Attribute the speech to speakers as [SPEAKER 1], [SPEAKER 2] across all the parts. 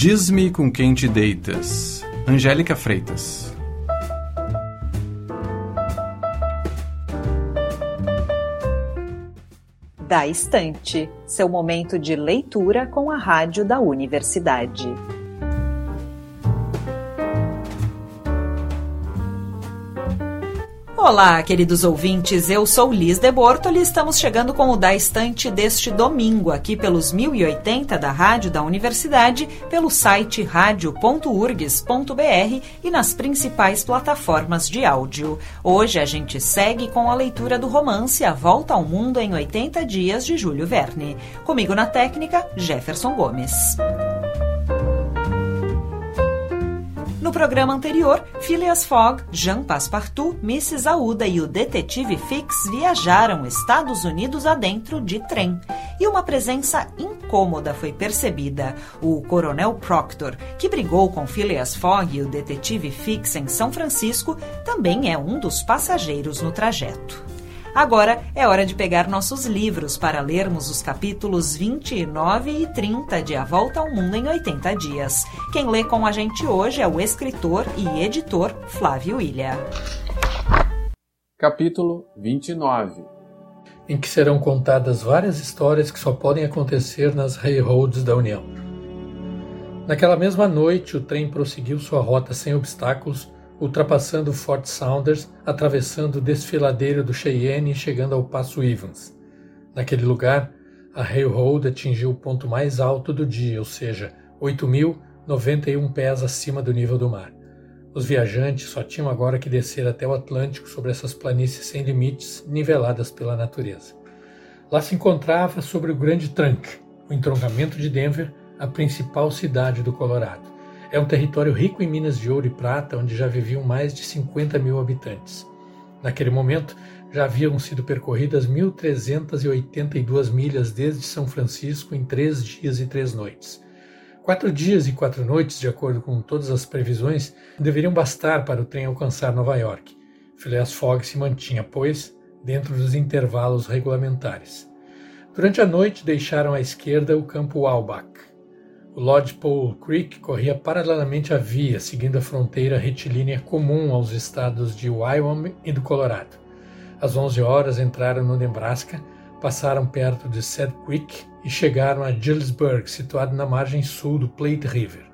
[SPEAKER 1] Diz-me com quem te deitas. Angélica Freitas.
[SPEAKER 2] Da Estante, seu momento de leitura com a rádio da universidade. Olá, queridos ouvintes, eu sou Liz de Bortoli e estamos chegando com o Da Estante deste domingo, aqui pelos 1080 da Rádio da Universidade, pelo site radio.urgs.br e nas principais plataformas de áudio. Hoje a gente segue com a leitura do romance A Volta ao Mundo em 80 Dias, de Júlio Verne. Comigo na técnica, Jefferson Gomes. No programa anterior, Phileas Fogg, Jean Passepartout, Mrs. Aouda e o detetive Fix viajaram Estados Unidos adentro de trem. E uma presença incômoda foi percebida. O Coronel Proctor, que brigou com Phileas Fogg e o detetive Fix em São Francisco, também é um dos passageiros no trajeto. Agora é hora de pegar nossos livros para lermos os capítulos 29 e 30 de A Volta ao Mundo em 80 Dias. Quem lê com a gente hoje é o escritor e editor Flávio Ilha.
[SPEAKER 3] Capítulo 29
[SPEAKER 4] Em que serão contadas várias histórias que só podem acontecer nas railroads da União. Naquela mesma noite, o trem prosseguiu sua rota sem obstáculos ultrapassando Fort Saunders, atravessando o desfiladeiro do Cheyenne e chegando ao Passo Evans. Naquele lugar, a railroad atingiu o ponto mais alto do dia, ou seja, 8.091 pés acima do nível do mar. Os viajantes só tinham agora que descer até o Atlântico sobre essas planícies sem limites, niveladas pela natureza. Lá se encontrava, sobre o Grande Trunk, o entroncamento de Denver, a principal cidade do Colorado. É um território rico em minas de ouro e prata, onde já viviam mais de 50 mil habitantes. Naquele momento, já haviam sido percorridas 1.382 milhas desde São Francisco em três dias e três noites. Quatro dias e quatro noites, de acordo com todas as previsões, deveriam bastar para o trem alcançar Nova York. Phileas Fogg se mantinha, pois, dentro dos intervalos regulamentares. Durante a noite, deixaram à esquerda o campo Walbach. O Lodgepole Creek corria paralelamente à via, seguindo a fronteira retilínea comum aos estados de Wyoming e do Colorado. Às 11 horas entraram no Nebraska, passaram perto de Sad Creek e chegaram a Gillsburg, situado na margem sul do Plate River.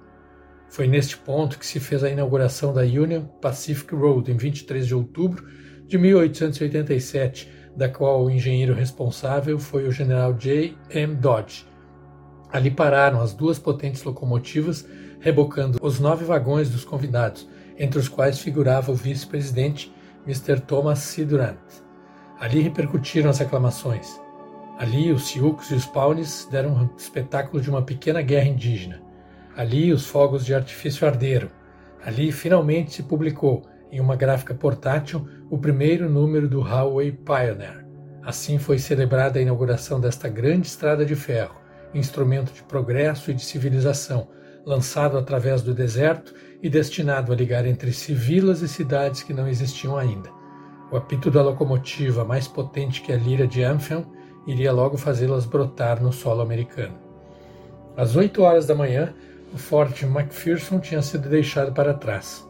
[SPEAKER 4] Foi neste ponto que se fez a inauguração da Union Pacific Road em 23 de outubro de 1887, da qual o engenheiro responsável foi o general J. M. Dodge Ali pararam as duas potentes locomotivas, rebocando os nove vagões dos convidados, entre os quais figurava o vice-presidente Mr. Thomas C. Durant. Ali repercutiram as aclamações. Ali os Sioux e os Pawnees deram um espetáculo de uma pequena guerra indígena. Ali os fogos de artifício arderam. Ali finalmente se publicou, em uma gráfica portátil, o primeiro número do Highway Pioneer. Assim foi celebrada a inauguração desta grande estrada de ferro, instrumento de progresso e de civilização, lançado através do deserto e destinado a ligar entre si vilas e cidades que não existiam ainda. O apito da locomotiva, mais potente que a lira de Amphion, iria logo fazê-las brotar no solo americano. Às oito horas da manhã, o forte McPherson tinha sido deixado para trás.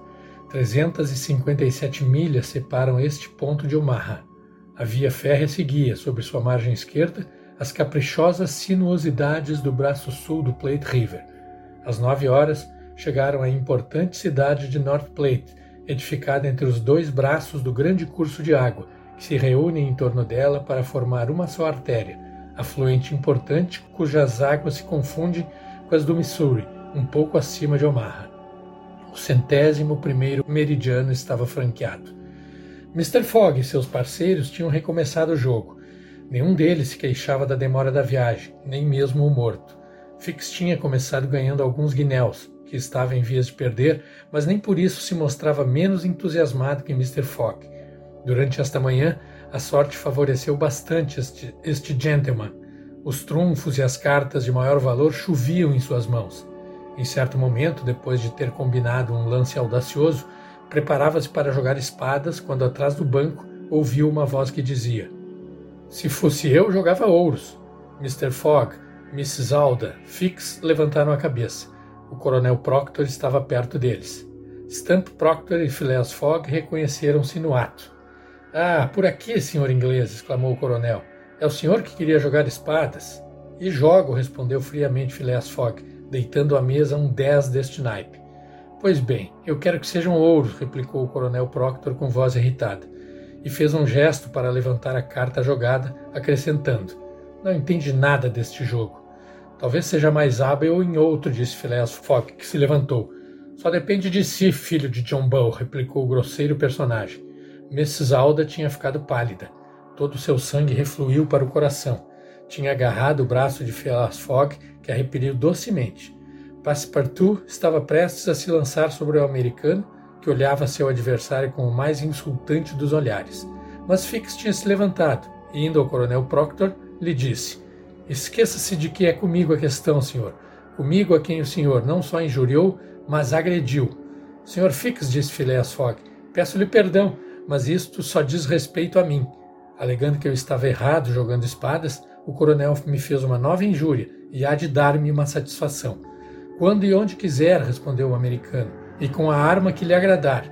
[SPEAKER 4] 357 milhas separam este ponto de Omaha. A via férrea seguia, sobre sua margem esquerda, as caprichosas sinuosidades do braço sul do Plate River. Às nove horas, chegaram à importante cidade de North Plate, edificada entre os dois braços do grande curso de água, que se reúnem em torno dela para formar uma só artéria, afluente importante cujas águas se confundem com as do Missouri, um pouco acima de Omaha. O centésimo primeiro meridiano estava franqueado. Mr. Fogg e seus parceiros tinham recomeçado o jogo, Nenhum deles se queixava da demora da viagem, nem mesmo o morto. Fix tinha começado ganhando alguns guinéus, que estava em vias de perder, mas nem por isso se mostrava menos entusiasmado que Mr. Fogg. Durante esta manhã, a sorte favoreceu bastante este, este gentleman. Os trunfos e as cartas de maior valor choviam em suas mãos. Em certo momento, depois de ter combinado um lance audacioso, preparava-se para jogar espadas quando atrás do banco ouviu uma voz que dizia: se fosse eu, jogava ouros. Mr. Fogg, Mrs. Alda, Fix levantaram a cabeça. O coronel Proctor estava perto deles. Stamp Proctor e Phileas Fogg reconheceram-se no ato. Ah, por aqui, senhor inglês! exclamou o coronel. É o senhor que queria jogar espadas? E jogo, respondeu friamente Phileas Fogg, deitando à mesa um 10 deste naipe. Pois bem, eu quero que sejam ouros, replicou o coronel Proctor com voz irritada, e fez um gesto para levantar a carta jogada, acrescentando: Não entende nada deste jogo. Talvez seja mais hábil em outro, disse Phileas Fogg, que se levantou. Só depende de si, filho de John Bull, replicou o grosseiro personagem. Mrs. Alda tinha ficado pálida. Todo o seu sangue refluiu para o coração. Tinha agarrado o braço de Phileas Fogg, que a repeliu docemente. Passepartout estava prestes a se lançar sobre o americano, que olhava seu adversário com o mais insultante dos olhares. Mas Fix tinha se levantado e, indo ao coronel Proctor, lhe disse: Esqueça-se de que é comigo a questão, senhor. Comigo a quem o senhor não só injuriou, mas agrediu. Senhor Fix, disse Phileas Fogg, peço-lhe perdão, mas isto só diz respeito a mim. Alegando que eu estava errado jogando espadas, o coronel me fez uma nova injúria e há de dar-me uma satisfação. Quando e onde quiser, respondeu o americano, e com a arma que lhe agradar.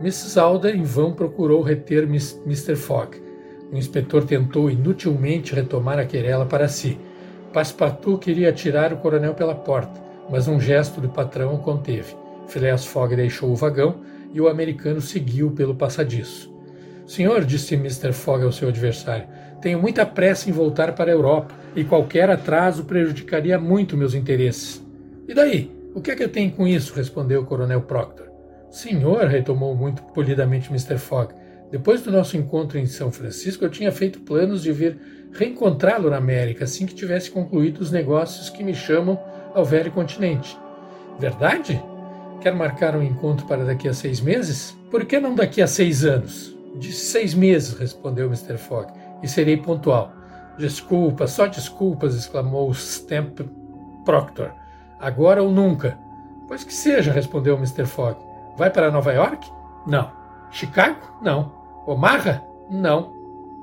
[SPEAKER 4] Mrs. Alda em vão procurou reter Mr. Fogg. O inspetor tentou inutilmente retomar a querela para si. Passepartout queria atirar o coronel pela porta, mas um gesto do patrão o conteve. Phileas Fogg deixou o vagão e o americano seguiu pelo passadiço. Senhor, disse Mr. Fogg ao seu adversário, tenho muita pressa em voltar para a Europa e qualquer atraso prejudicaria muito meus interesses. E daí? O que é que eu tenho com isso? respondeu o coronel Proctor. Senhor, retomou muito polidamente Mr. Fogg, depois do nosso encontro em São Francisco, eu tinha feito planos de vir reencontrá-lo na América assim que tivesse concluído os negócios que me chamam ao velho continente. Verdade? Quer marcar um encontro para daqui a seis meses? Por que não daqui a seis anos? De seis meses, respondeu Mr. Fogg, e serei pontual. Desculpas, só desculpas, exclamou Stamp Proctor. Agora ou nunca. Pois que seja, respondeu Mr. Fogg. Vai para Nova York? Não. Chicago? Não. Omaha? Não.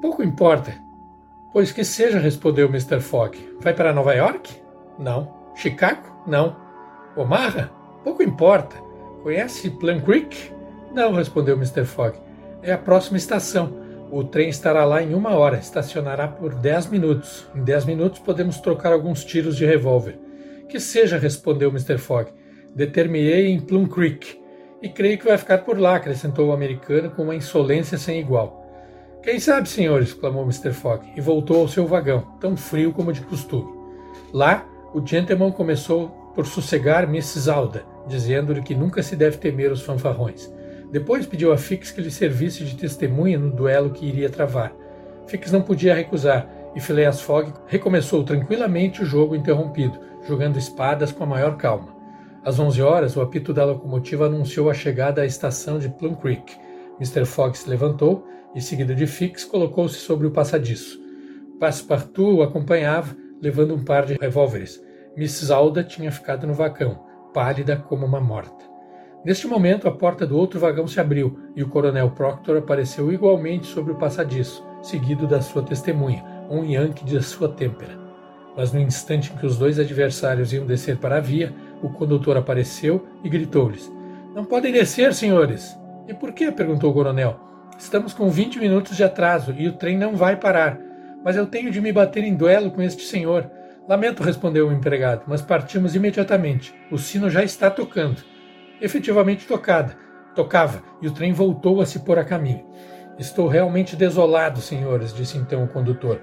[SPEAKER 4] Pouco importa. Pois que seja, respondeu Mr. Fogg. Vai para Nova York? Não. Chicago? Não. Omaha? Pouco importa. Conhece Plum Creek? Não, respondeu Mr. Fogg. É a próxima estação. O trem estará lá em uma hora. Estacionará por dez minutos. Em dez minutos podemos trocar alguns tiros de revólver. Que seja, respondeu Mr. Fogg. Determinei em Plum Creek. E creio que vai ficar por lá, acrescentou o americano com uma insolência sem igual. Quem sabe, senhores, exclamou Mr. Fogg, e voltou ao seu vagão, tão frio como de costume. Lá, o gentleman começou por sossegar Mrs. Alda, dizendo-lhe que nunca se deve temer os fanfarrões. Depois pediu a Fix que lhe servisse de testemunha no duelo que iria travar. Fix não podia recusar, e Phileas Fogg recomeçou tranquilamente o jogo interrompido, jogando espadas com a maior calma. Às 11 horas, o apito da locomotiva anunciou a chegada à estação de Plum Creek. Mr. Fogg se levantou e, seguido de Fix, colocou-se sobre o passadiço. Passepartout o acompanhava, levando um par de revólveres. Mrs. Alda tinha ficado no vagão, pálida como uma morta. Neste momento, a porta do outro vagão se abriu e o coronel Proctor apareceu igualmente sobre o passadiço, seguido da sua testemunha, um Yankee de sua têmpera. Mas no instante em que os dois adversários iam descer para a via, o condutor apareceu e gritou-lhes: Não podem descer, senhores! E por quê? perguntou o coronel. Estamos com 20 minutos de atraso e o trem não vai parar. Mas eu tenho de me bater em duelo com este senhor. Lamento, respondeu o empregado, mas partimos imediatamente. O sino já está tocando. Efetivamente tocada. Tocava, e o trem voltou a se pôr a caminho. Estou realmente desolado, senhores, disse então o condutor.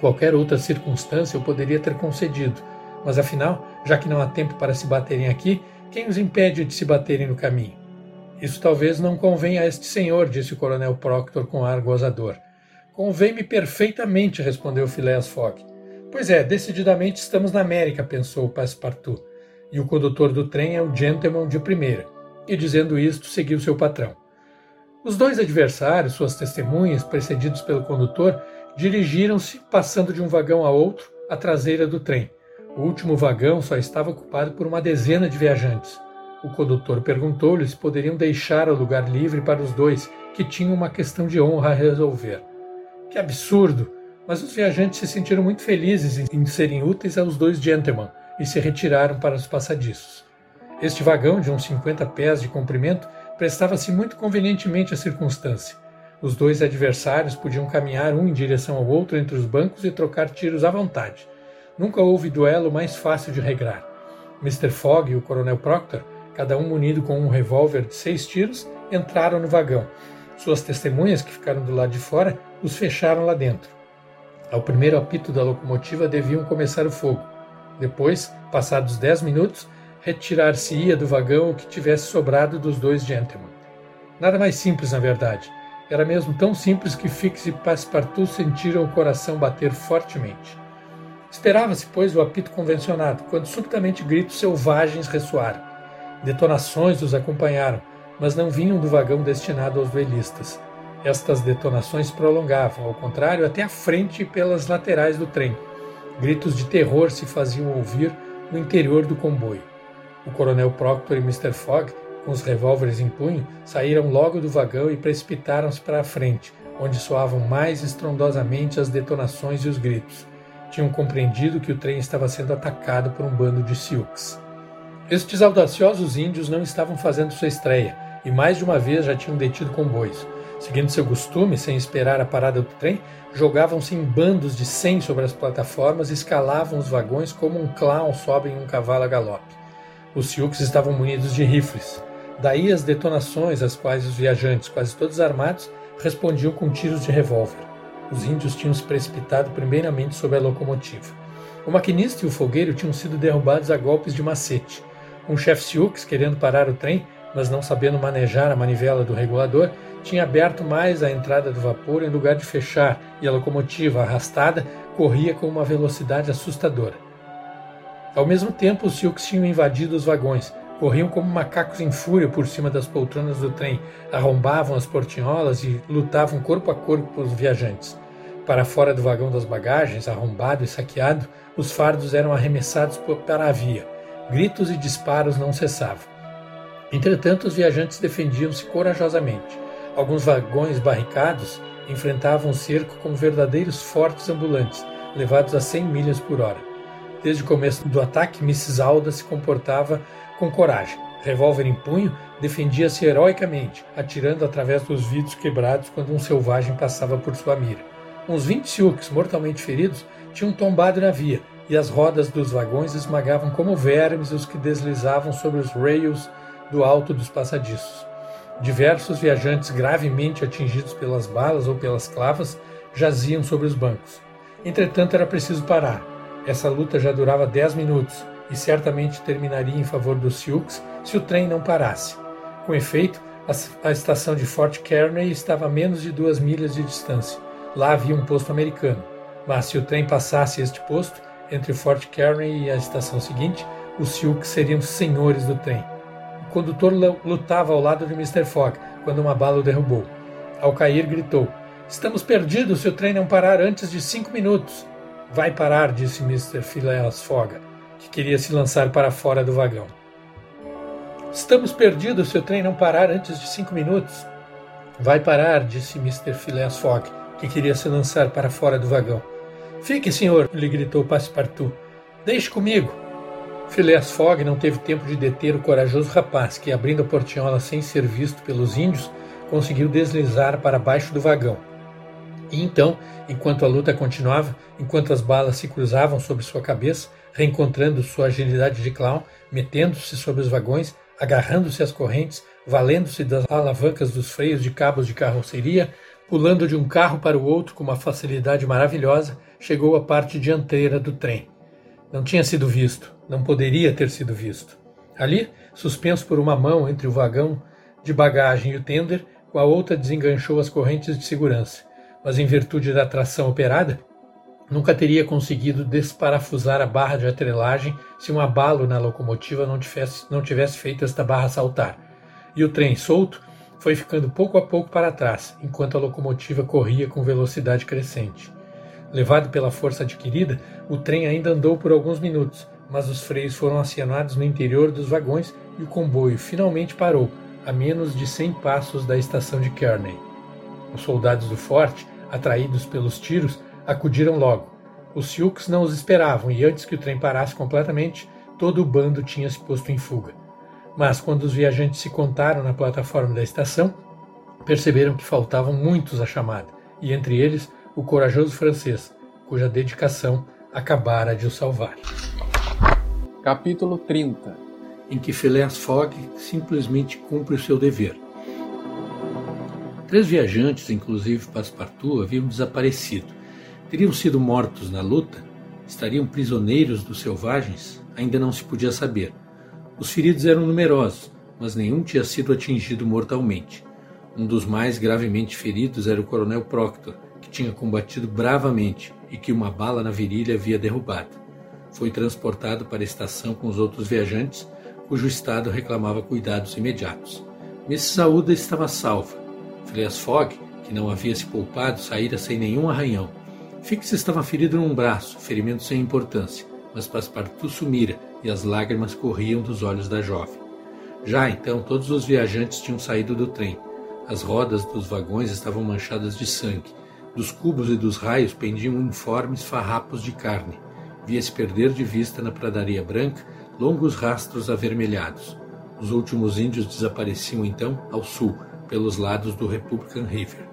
[SPEAKER 4] Qualquer outra circunstância eu poderia ter concedido, mas afinal, já que não há tempo para se baterem aqui, quem os impede de se baterem no caminho? Isso talvez não convenha a este senhor, disse o coronel Proctor com ar gozador. Convém-me perfeitamente, respondeu Phileas Fogg. Pois é, decididamente estamos na América, pensou Passepartout. E o condutor do trem é o gentleman de primeira. E dizendo isto, seguiu seu patrão. Os dois adversários, suas testemunhas, precedidos pelo condutor, dirigiram-se, passando de um vagão a outro, à traseira do trem. O último vagão só estava ocupado por uma dezena de viajantes. O condutor perguntou-lhe se poderiam deixar o lugar livre para os dois, que tinham uma questão de honra a resolver. Que absurdo! Mas os viajantes se sentiram muito felizes em serem úteis aos dois gentlemen e se retiraram para os passadiços. Este vagão, de uns 50 pés de comprimento, prestava-se muito convenientemente à circunstância. Os dois adversários podiam caminhar um em direção ao outro entre os bancos e trocar tiros à vontade. Nunca houve duelo mais fácil de regrar. Mr. Fogg e o Coronel Proctor, cada um munido com um revólver de seis tiros, entraram no vagão. Suas testemunhas, que ficaram do lado de fora, os fecharam lá dentro. Ao primeiro apito da locomotiva deviam começar o fogo. Depois, passados dez minutos, retirar-se-ia do vagão o que tivesse sobrado dos dois gentlemen. Nada mais simples, na verdade. Era mesmo tão simples que Fix e Passepartout sentiram o coração bater fortemente. Esperava-se, pois, o apito convencionado, quando subitamente gritos selvagens ressoaram. Detonações os acompanharam, mas não vinham do vagão destinado aos duelistas. Estas detonações prolongavam, ao contrário, até a frente e pelas laterais do trem. Gritos de terror se faziam ouvir no interior do comboio. O coronel Proctor e Mr. Fogg, com os revólveres em punho, saíram logo do vagão e precipitaram-se para a frente, onde soavam mais estrondosamente as detonações e os gritos. Tinham compreendido que o trem estava sendo atacado por um bando de Sioux. Estes audaciosos índios não estavam fazendo sua estreia e mais de uma vez já tinham detido comboios. Seguindo seu costume, sem esperar a parada do trem, jogavam-se em bandos de cem sobre as plataformas e escalavam os vagões como um clown sobe em um cavalo a galope. Os Sioux estavam munidos de rifles. Daí as detonações às quais os viajantes, quase todos armados, respondiam com tiros de revólver. Os índios tinham se precipitado primeiramente sobre a locomotiva. O maquinista e o fogueiro tinham sido derrubados a golpes de macete. Um chefe Sioux, querendo parar o trem, mas não sabendo manejar a manivela do regulador, tinha aberto mais a entrada do vapor em lugar de fechar, e a locomotiva, arrastada, corria com uma velocidade assustadora. Ao mesmo tempo, os Sioux tinham invadido os vagões, corriam como macacos em fúria por cima das poltronas do trem, arrombavam as portinholas e lutavam corpo a corpo pelos viajantes. Para fora do vagão das bagagens, arrombado e saqueado, os fardos eram arremessados para a via. Gritos e disparos não cessavam. Entretanto, os viajantes defendiam-se corajosamente. Alguns vagões barricados enfrentavam o cerco como verdadeiros fortes ambulantes, levados a 100 milhas por hora. Desde o começo do ataque, Mrs. Alda se comportava com coragem. Revólver em punho, defendia-se heroicamente, atirando através dos vidros quebrados quando um selvagem passava por sua mira. Uns 20 Sioux, mortalmente feridos, tinham tombado na via, e as rodas dos vagões esmagavam como vermes os que deslizavam sobre os rails do alto dos passadiços. Diversos viajantes gravemente atingidos pelas balas ou pelas clavas jaziam sobre os bancos. Entretanto, era preciso parar. Essa luta já durava dez minutos e certamente terminaria em favor dos Sioux se o trem não parasse. Com efeito, a, estação de Fort Kearney estava a menos de duas milhas de distância. Lá havia um posto americano. Mas se o trem passasse este posto, entre Fort Kearney e a estação seguinte, os Sioux seriam senhores do trem. O condutor lutava ao lado de Mr. Fogg quando uma bala o derrubou. Ao cair, gritou: Estamos perdidos se o trem não parar antes de cinco minutos. Vai parar, disse Mr. Phileas Fogg, que queria se lançar para fora do vagão. Estamos perdidos se o trem não parar antes de cinco minutos. Vai parar, disse Mr. Phileas Fogg, que queria se lançar para fora do vagão. Fique, senhor, lhe gritou Passepartout. Deixe comigo. Phileas Fogg não teve tempo de deter o corajoso rapaz, que, abrindo a portinhola sem ser visto pelos índios, conseguiu deslizar para baixo do vagão. E então, enquanto a luta continuava, enquanto as balas se cruzavam sobre sua cabeça, reencontrando sua agilidade de clown, metendo-se sobre os vagões, agarrando-se às correntes, valendo-se das alavancas dos freios de cabos de carroceria, pulando de um carro para o outro com uma facilidade maravilhosa, chegou à parte dianteira do trem. Não tinha sido visto, não poderia ter sido visto. Ali, suspenso por uma mão entre o vagão de bagagem e o tender, com a outra desenganchou as correntes de segurança mas em virtude da tração operada, nunca teria conseguido desparafusar a barra de atrelagem se um abalo na locomotiva não tivesse, não tivesse feito esta barra saltar. E o trem solto foi ficando pouco a pouco para trás, enquanto a locomotiva corria com velocidade crescente. Levado pela força adquirida, o trem ainda andou por alguns minutos, mas os freios foram acionados no interior dos vagões e o comboio finalmente parou, a menos de 100 passos da estação de Kearney. Os soldados do forte, atraídos pelos tiros, acudiram logo. Os Sioux não os esperavam e antes que o trem parasse completamente, todo o bando tinha se posto em fuga. Mas quando os viajantes se contaram na plataforma da estação, perceberam que faltavam muitos à chamada, e entre eles o corajoso francês, cuja dedicação acabara de o salvar.
[SPEAKER 3] Capítulo 30
[SPEAKER 4] Em que Phileas Fogg simplesmente cumpre o seu dever. Três viajantes, inclusive Passepartout, haviam desaparecido. Teriam sido mortos na luta? Estariam prisioneiros dos selvagens? Ainda não se podia saber. Os feridos eram numerosos, mas nenhum tinha sido atingido mortalmente. Um dos mais gravemente feridos era o coronel Proctor, que tinha combatido bravamente e que uma bala na virilha havia derrubado foi transportado para a estação com os outros viajantes, cujo estado reclamava cuidados imediatos. Mrs. Saúda estava salva. Phileas Fogg, que não havia se poupado, saíra sem nenhum arranhão. Fix estava ferido num braço, ferimento sem importância, mas Passepartout sumira e as lágrimas corriam dos olhos da jovem. Já então todos os viajantes tinham saído do trem. As rodas dos vagões estavam manchadas de sangue. Dos cubos e dos raios pendiam informes farrapos de carne via-se perder de vista na pradaria branca longos rastros avermelhados. Os últimos índios desapareciam então ao sul, pelos lados do Republican River.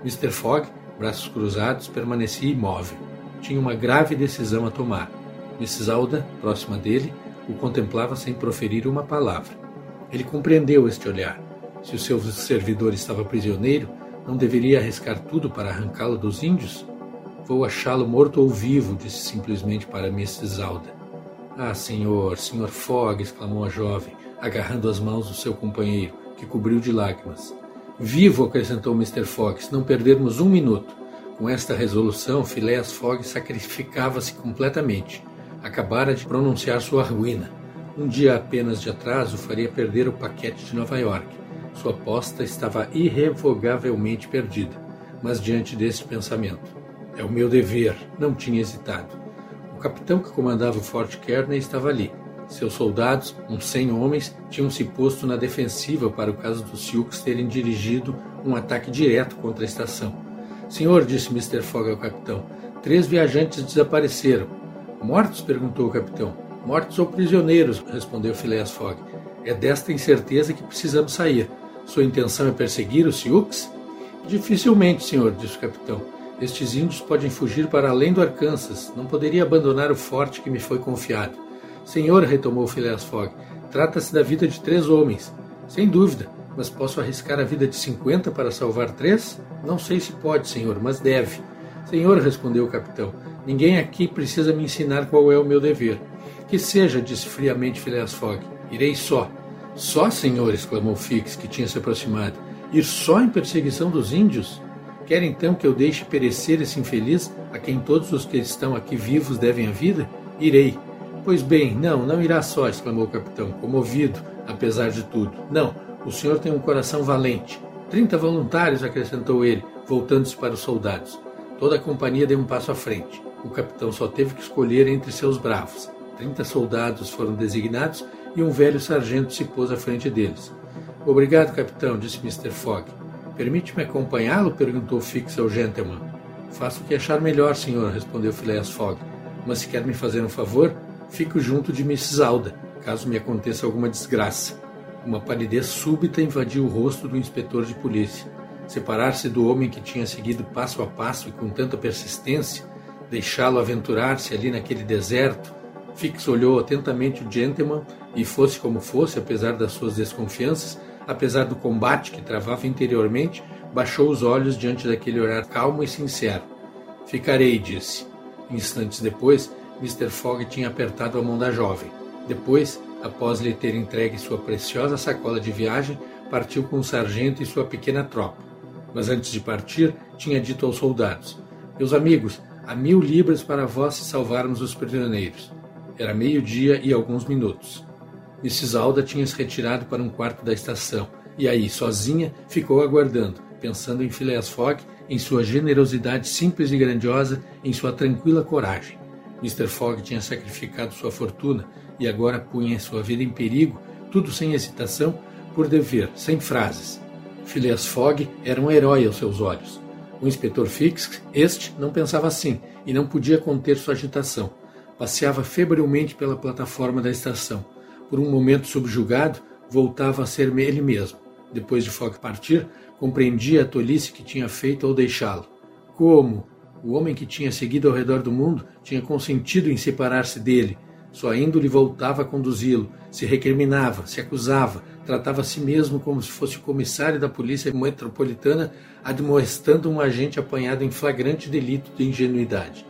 [SPEAKER 4] Mr. Fogg, braços cruzados, permanecia imóvel. Tinha uma grave decisão a tomar. Mrs. Alda, próxima dele, o contemplava sem proferir uma palavra. Ele compreendeu este olhar. Se o seu servidor estava prisioneiro, não deveria arriscar tudo para arrancá-lo dos índios? Vou achá-lo morto ou vivo, disse simplesmente para Mrs. Alda. Ah, senhor, senhor Fogg, exclamou a jovem, agarrando as mãos do seu companheiro, que cobriu de lágrimas. Vivo, acrescentou Mr. Se não perdermos um minuto. Com esta resolução, Phileas Fogg sacrificava-se completamente. Acabara de pronunciar sua ruína. Um dia apenas de atraso faria perder o paquete de Nova York. Sua aposta estava irrevogavelmente perdida. Mas diante deste pensamento, é o meu dever, não tinha hesitado. O capitão que comandava o Fort Kearney estava ali. Seus soldados, uns cem homens, tinham se posto na defensiva para o caso dos Sioux terem dirigido um ataque direto contra a estação. Senhor, disse Mr. Fogg ao capitão, três viajantes desapareceram. Mortos? perguntou o capitão. Mortos ou prisioneiros? respondeu Phileas Fogg. É desta incerteza que precisamos sair. Sua intenção é perseguir os Sioux? Dificilmente, senhor, disse o capitão. Estes índios podem fugir para além do Arkansas. Não poderia abandonar o forte que me foi confiado. Senhor, retomou Phileas Fogg, trata-se da vida de três homens. Sem dúvida, mas posso arriscar a vida de cinquenta para salvar três? Não sei se pode, senhor, mas deve. Senhor, respondeu o capitão, ninguém aqui precisa me ensinar qual é o meu dever. Que seja, disse friamente Phileas Fogg. Irei só. Só, senhor, exclamou Fix, que tinha se aproximado. Ir só em perseguição dos índios? Quer então que eu deixe perecer esse infeliz, a quem todos os que estão aqui vivos devem a vida? Irei. Pois bem, não, não irá só, exclamou o capitão, comovido, apesar de tudo. Não, o senhor tem um coração valente. Trinta voluntários, acrescentou ele, voltando-se para os soldados. Toda a companhia deu um passo à frente. O capitão só teve que escolher entre seus bravos. Trinta soldados foram designados e um velho sargento se pôs à frente deles. Obrigado, capitão, disse Mr. Fogg. Permite-me acompanhá-lo? perguntou Fix ao gentleman. Faço o que achar melhor, senhor, respondeu Phileas Fogg. Mas se quer me fazer um favor, fico junto de Mrs. Alda, caso me aconteça alguma desgraça. Uma palidez súbita invadiu o rosto do inspetor de polícia. Separar-se do homem que tinha seguido passo a passo e com tanta persistência, deixá-lo aventurar-se ali naquele deserto. Fix olhou atentamente o gentleman e, fosse como fosse, apesar das suas desconfianças, apesar do combate que travava interiormente, baixou os olhos diante daquele olhar calmo e sincero. Ficarei, disse. Instantes depois, Mr. Fogg tinha apertado a mão da jovem. Depois, após lhe ter entregue sua preciosa sacola de viagem, partiu com o sargento e sua pequena tropa. Mas antes de partir, tinha dito aos soldados: Meus amigos, há mil libras para vós se salvarmos os prisioneiros. Era meio-dia e alguns minutos. Mrs. Alda tinha se retirado para um quarto da estação e aí, sozinha, ficou aguardando, pensando em Phileas Fogg, em sua generosidade simples e grandiosa, em sua tranquila coragem. Mr. Fogg tinha sacrificado sua fortuna e agora punha sua vida em perigo, tudo sem hesitação, por dever, sem frases. Phileas Fogg era um herói aos seus olhos. O inspetor Fix, este, não pensava assim e não podia conter sua agitação. Passeava febrilmente pela plataforma da estação. Por um momento subjugado, voltava a ser ele mesmo. Depois de Fogg partir, compreendia a tolice que tinha feito ao deixá-lo. Como? O homem que tinha seguido ao redor do mundo tinha consentido em separar-se dele. Sua índole voltava a conduzi-lo, se recriminava, se acusava, tratava a si mesmo como se fosse o comissário da polícia metropolitana admoestando um agente apanhado em flagrante delito de ingenuidade.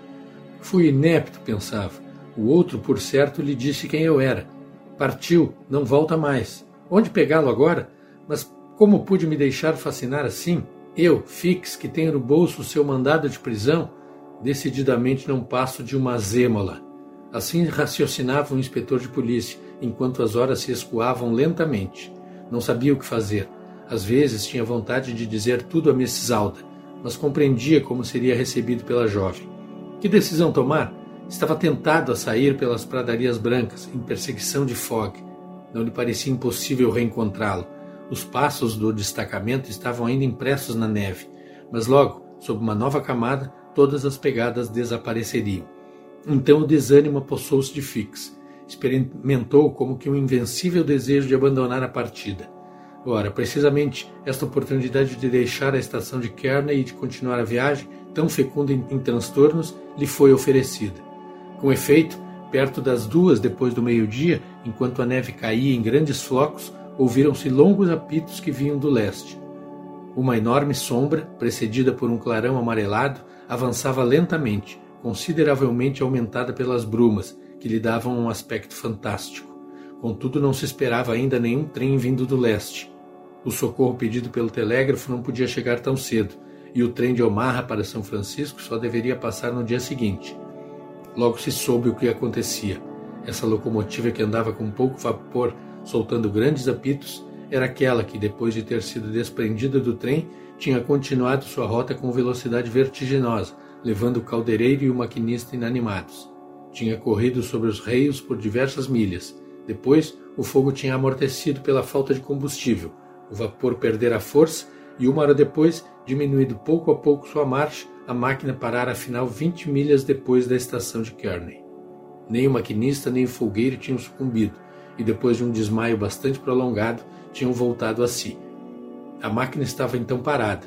[SPEAKER 4] Fui inepto, pensava. O outro, por certo, lhe disse quem eu era. Partiu, não volta mais. Onde pegá-lo agora? Mas como pude me deixar fascinar assim? Eu, Fix, que tenho no bolso o seu mandado de prisão, decididamente não passo de uma zêmola. Assim raciocinava o inspetor de polícia, enquanto as horas se escoavam lentamente. Não sabia o que fazer. Às vezes tinha vontade de dizer tudo a Mrs. Alda, mas compreendia como seria recebido pela jovem. Que decisão tomar? Estava tentado a sair pelas pradarias brancas, em perseguição de Fogg. Não lhe parecia impossível reencontrá-lo. Os passos do destacamento estavam ainda impressos na neve, mas logo, sob uma nova camada, todas as pegadas desapareceriam. Então o desânimo apossou-se de Fix. Experimentou como que um invencível desejo de abandonar a partida. Ora, precisamente esta oportunidade de deixar a estação de Kearney e de continuar a viagem, tão fecunda em, em transtornos, lhe foi oferecida. Com efeito, perto das duas depois do meio-dia, enquanto a neve caía em grandes flocos, ouviram-se longos apitos que vinham do leste. Uma enorme sombra, precedida por um clarão amarelado, avançava lentamente, consideravelmente aumentada pelas brumas, que lhe davam um aspecto fantástico. Contudo, não se esperava ainda nenhum trem vindo do leste. O socorro pedido pelo telégrafo não podia chegar tão cedo, e o trem de Omaha para São Francisco só deveria passar no dia seguinte. Logo se soube o que acontecia. Essa locomotiva que andava com pouco vapor, soltando grandes apitos, era aquela que, depois de ter sido desprendida do trem, tinha continuado sua rota com velocidade vertiginosa, levando o caldeireiro e o maquinista inanimados. Tinha corrido sobre os reios por diversas milhas. Depois, o fogo tinha amortecido pela falta de combustível, o vapor perdera a força e uma hora depois, diminuído pouco a pouco sua marcha, a máquina parara afinal 20 milhas depois da estação de Kearney. Nem o maquinista nem o folgueiro tinham sucumbido, e depois de um desmaio bastante prolongado, tinham voltado a si. A máquina estava então parada.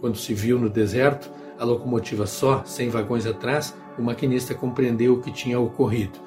[SPEAKER 4] Quando se viu no deserto, a locomotiva só, sem vagões atrás, o maquinista compreendeu o que tinha ocorrido.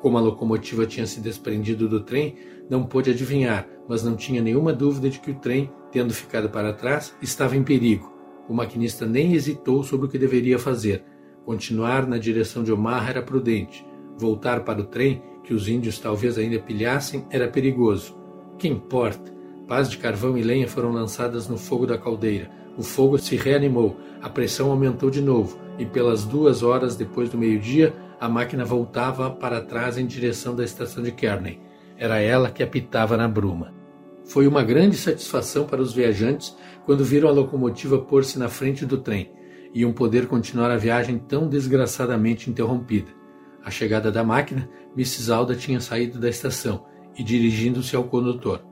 [SPEAKER 4] Como a locomotiva tinha se desprendido do trem, não pôde adivinhar, mas não tinha nenhuma dúvida de que o trem, tendo ficado para trás, estava em perigo. O maquinista nem hesitou sobre o que deveria fazer. Continuar na direção de Omaha era prudente. Voltar para o trem, que os índios talvez ainda pilhassem, era perigoso. Que importa? Pás de carvão e lenha foram lançadas no fogo da caldeira. O fogo se reanimou, a pressão aumentou de novo, e pelas duas horas depois do meio-dia, a máquina voltava para trás em direção da estação de Kearney. Era ela que apitava na bruma. Foi uma grande satisfação para os viajantes quando viram a locomotiva pôr-se na frente do trem. Iam poder continuar a viagem tão desgraçadamente interrompida. À chegada da máquina, Mrs. Alda tinha saído da estação e dirigindo-se ao condutor.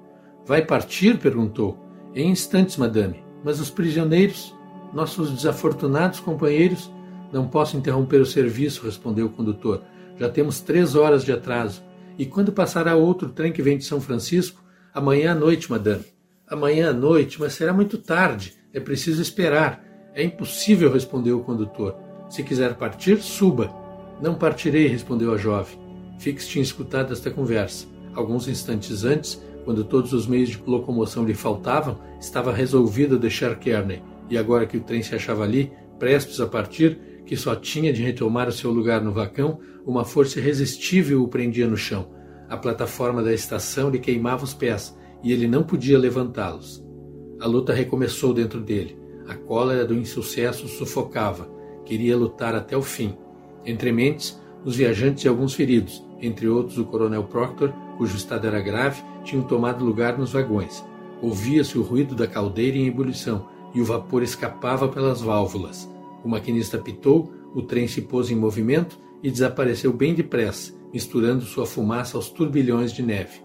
[SPEAKER 4] Vai partir? perguntou. Em instantes, madame. Mas os prisioneiros, nossos desafortunados companheiros, não posso interromper o serviço, respondeu o condutor. Já temos três horas de atraso. E quando passará outro trem que vem de São Francisco? Amanhã à noite, madame. Amanhã à noite, mas será muito tarde. É preciso esperar. É impossível, respondeu o condutor. Se quiser partir, suba. Não partirei, respondeu a jovem. Fix tinha escutado esta conversa. Alguns instantes antes, quando todos os meios de locomoção lhe faltavam, estava resolvido a deixar Kearney. E agora que o trem se achava ali, prestes a partir, que só tinha de retomar o seu lugar no vacão, uma força irresistível o prendia no chão. A plataforma da estação lhe queimava os pés e ele não podia levantá-los. A luta recomeçou dentro dele. A cólera do insucesso sufocava. Queria lutar até o fim. Entre mentes, os viajantes e alguns feridos, entre outros o coronel Proctor, cujo estado era grave, tinham tomado lugar nos vagões. Ouvia-se o ruído da caldeira em ebulição e o vapor escapava pelas válvulas. O maquinista pitou, o trem se pôs em movimento e desapareceu bem depressa, misturando sua fumaça aos turbilhões de neve.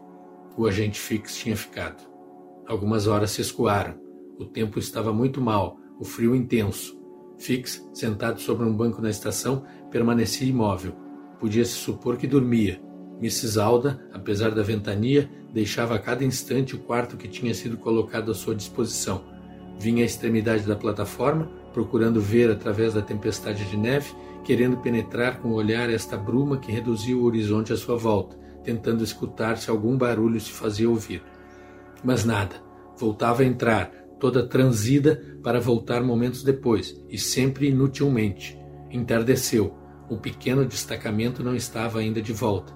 [SPEAKER 4] O agente Fix tinha ficado. Algumas horas se escoaram. O tempo estava muito mal, o frio intenso. Fix, sentado sobre um banco na estação, permanecia imóvel. Podia-se supor que dormia. Mrs. Alda, apesar da ventania, deixava a cada instante o quarto que tinha sido colocado à sua disposição. Vinha à extremidade da plataforma, procurando ver através da tempestade de neve, querendo penetrar com o olhar esta bruma que reduzia o horizonte à sua volta, tentando escutar se algum barulho se fazia ouvir. Mas nada. Voltava a entrar, toda transida, para voltar momentos depois, e sempre inutilmente. Entardeceu. O pequeno destacamento não estava ainda de volta.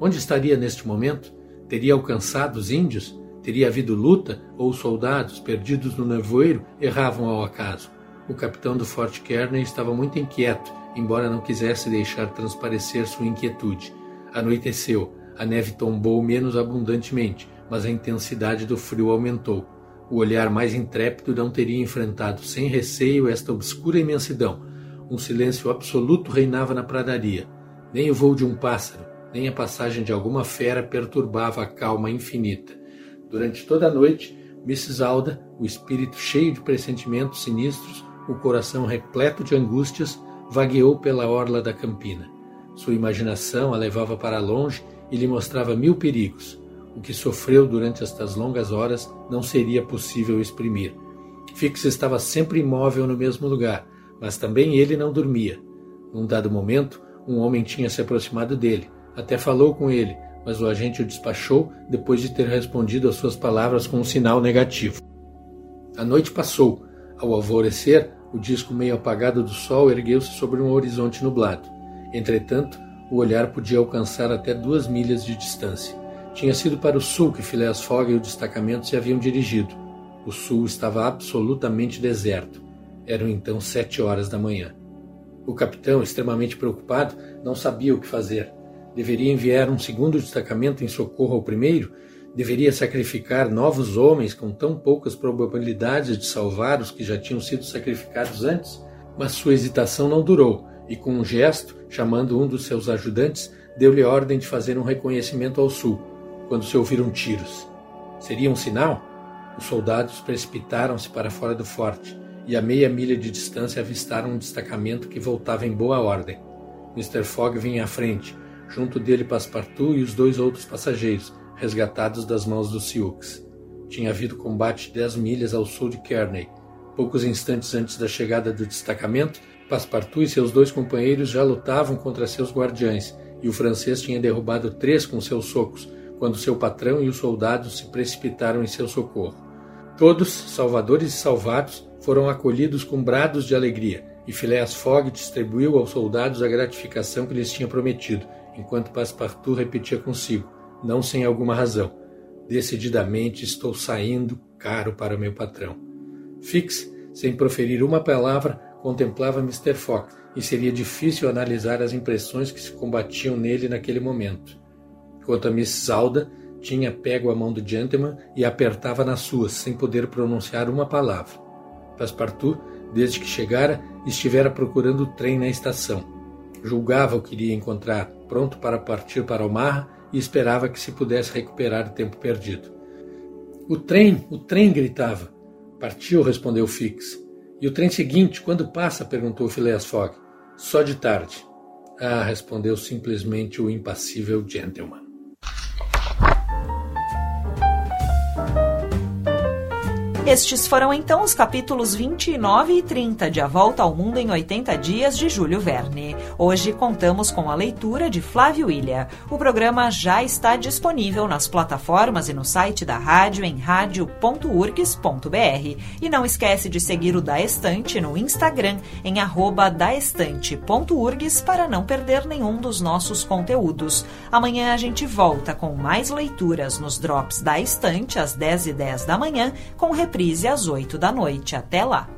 [SPEAKER 4] Onde estaria neste momento? Teria alcançado os índios? Teria havido luta? Ou os soldados, perdidos no nevoeiro, erravam ao acaso? O capitão do Fort Kearney estava muito inquieto, embora não quisesse deixar transparecer sua inquietude. Anoiteceu. A neve tombou menos abundantemente, mas a intensidade do frio aumentou. O olhar mais intrépido não teria enfrentado sem receio esta obscura imensidão. Um silêncio absoluto reinava na pradaria. Nem o voo de um pássaro, nem a passagem de alguma fera perturbava a calma infinita. Durante toda a noite, Mrs. Alda, o espírito cheio de pressentimentos sinistros, o coração repleto de angústias, vagueou pela orla da campina. Sua imaginação a levava para longe e lhe mostrava mil perigos. O que sofreu durante estas longas horas não seria possível exprimir. Fix estava sempre imóvel no mesmo lugar, mas também ele não dormia. Num dado momento, um homem tinha se aproximado dele, até falou com ele, mas o agente o despachou depois de ter respondido às suas palavras com um sinal negativo. A noite passou. Ao alvorecer, o disco meio apagado do sol ergueu-se sobre um horizonte nublado. Entretanto, o olhar podia alcançar até duas milhas de distância. Tinha sido para o sul que Phileas Fogg e o destacamento se haviam dirigido. O sul estava absolutamente deserto. Eram então sete horas da manhã. O capitão, extremamente preocupado, não sabia o que fazer. Deveria enviar um segundo destacamento em socorro ao primeiro? Deveria sacrificar novos homens com tão poucas probabilidades de salvar os que já tinham sido sacrificados antes? Mas sua hesitação não durou, e com um gesto, chamando um dos seus ajudantes, deu-lhe ordem de fazer um reconhecimento ao sul, quando se ouviram tiros. Seria um sinal? Os soldados precipitaram-se para fora do forte, e a meia milha de distância avistaram um destacamento que voltava em boa ordem. Mr. Fogg vinha à frente, junto dele Passepartout e os dois outros passageiros, resgatados das mãos dos Sioux. Tinha havido combate dez milhas ao sul de Kearney. Poucos instantes antes da chegada do destacamento, Passepartout e seus dois companheiros já lutavam contra seus guardiães, e o francês tinha derrubado três com seus socos, quando seu patrão e os soldados se precipitaram em seu socorro. Todos, salvadores e salvados, foram acolhidos com brados de alegria, e Phileas Fogg distribuiu aos soldados a gratificação que lhes tinha prometido, enquanto Passepartout repetia consigo, não sem alguma razão: Decididamente estou saindo caro para meu patrão. Fix, sem proferir uma palavra, contemplava Mr. Fogg, e seria difícil analisar as impressões que se combatiam nele naquele momento. Quanto a Miss Alda, tinha pego a mão do gentleman e apertava nas suas, sem poder pronunciar uma palavra. Passepartout, desde que chegara, estivera procurando o trem na estação julgava o que iria encontrar, pronto para partir para Omaha e esperava que se pudesse recuperar o tempo perdido. O trem, o trem gritava. Partiu, respondeu Fix. E o trem seguinte, quando passa? perguntou Phileas Fogg. Só de tarde. Ah, respondeu simplesmente o impassível gentleman.
[SPEAKER 2] Estes foram então os capítulos 29 e 30 de A Volta ao Mundo em 80 Dias de Júlio Verne. Hoje contamos com a leitura de Flávio Ilha. O programa já está disponível nas plataformas e no site da rádio em radio.urgs.br. E não esquece de seguir o Da Estante no Instagram em daestante.urgs para não perder nenhum dos nossos conteúdos. Amanhã a gente volta com mais leituras nos Drops da Estante às 10 e 10 da manhã com reprise às 8 da noite. Até lá!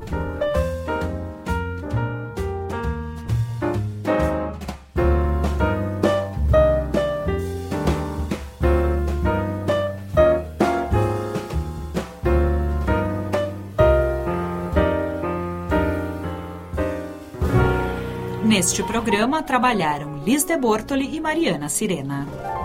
[SPEAKER 2] Neste programa trabalharam Liz de Bortoli e Mariana Sirena.